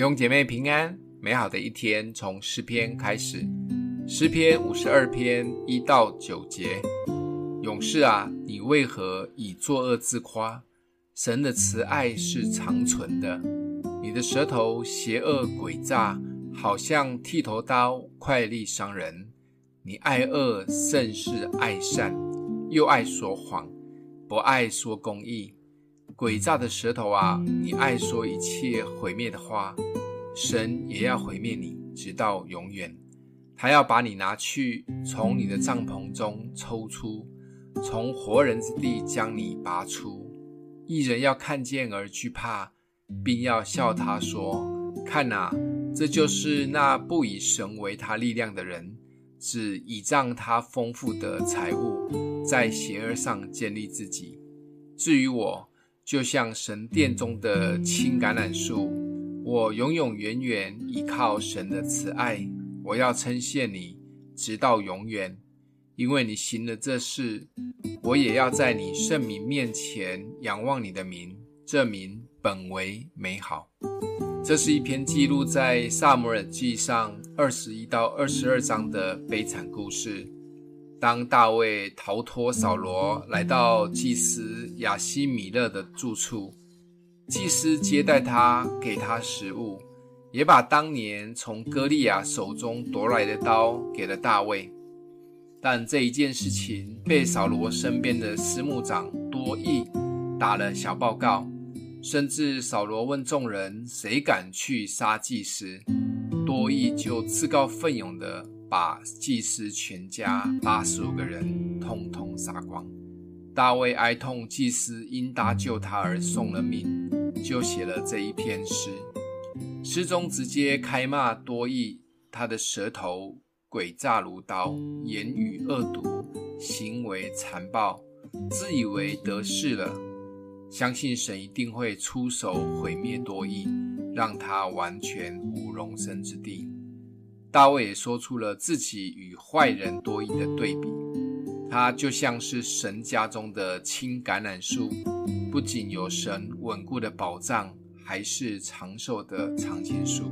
弟兄姐妹平安，美好的一天从诗篇开始。诗篇五十二篇一到九节：勇士啊，你为何以作恶自夸？神的慈爱是长存的。你的舌头邪恶诡诈，好像剃头刀，快利伤人。你爱恶胜是爱善，又爱说谎，不爱说公义。诡诈的舌头啊，你爱说一切毁灭的话。神也要毁灭你，直到永远。他要把你拿去，从你的帐篷中抽出，从活人之地将你拔出。一人要看见而惧怕，并要笑他说：“看哪，这就是那不以神为他力量的人，只倚仗他丰富的财物，在邪恶上建立自己。至于我，就像神殿中的青橄榄树。”我永永远远倚靠神的慈爱，我要称谢你，直到永远，因为你行了这事。我也要在你圣名面前仰望你的名，这名本为美好。这是一篇记录在撒母耳记上二十一到二十二章的悲惨故事。当大卫逃脱扫罗，来到祭司亚西米勒的住处。祭司接待他，给他食物，也把当年从歌利亚手中夺来的刀给了大卫。但这一件事情被扫罗身边的司牧长多益打了小报告，甚至扫罗问众人：“谁敢去杀祭司？”多益就自告奋勇地把祭司全家八十五个人通通杀光。大卫哀痛祭司因搭救他而送了命。就写了这一篇诗，诗中直接开骂多益，他的舌头诡诈如刀，言语恶毒，行为残暴，自以为得势了，相信神一定会出手毁灭多益，让他完全无容身之地。大卫也说出了自己与坏人多益的对比，他就像是神家中的青橄榄树。不仅有神稳固的保障，还是长寿的常青树，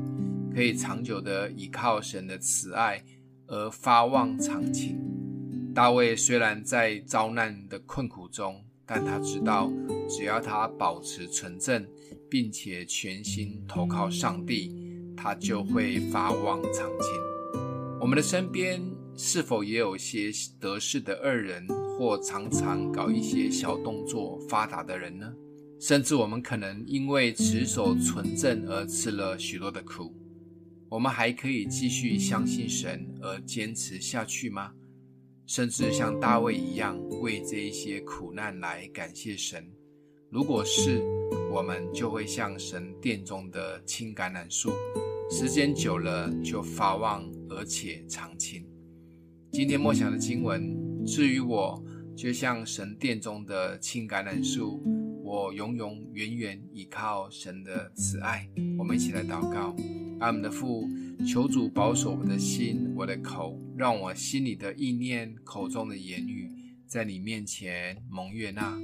可以长久的依靠神的慈爱而发旺长青。大卫虽然在遭难的困苦中，但他知道，只要他保持纯正，并且全心投靠上帝，他就会发旺长青。我们的身边是否也有些得势的恶人？或常常搞一些小动作发达的人呢？甚至我们可能因为持守纯正而吃了许多的苦，我们还可以继续相信神而坚持下去吗？甚至像大卫一样为这一些苦难来感谢神？如果是，我们就会像神殿中的青橄榄树，时间久了就发旺而且长青。今天默想的经文。至于我，就像神殿中的青橄榄树，我永永远远倚靠神的慈爱。我们一起来祷告：阿们的父，求主保守我的心、我的口，让我心里的意念、口中的言语，在你面前蒙悦纳。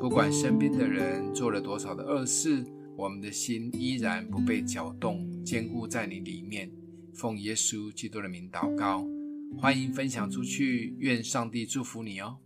不管身边的人做了多少的恶事，我们的心依然不被搅动，坚固在你里面。奉耶稣基督的名祷告。欢迎分享出去，愿上帝祝福你哦。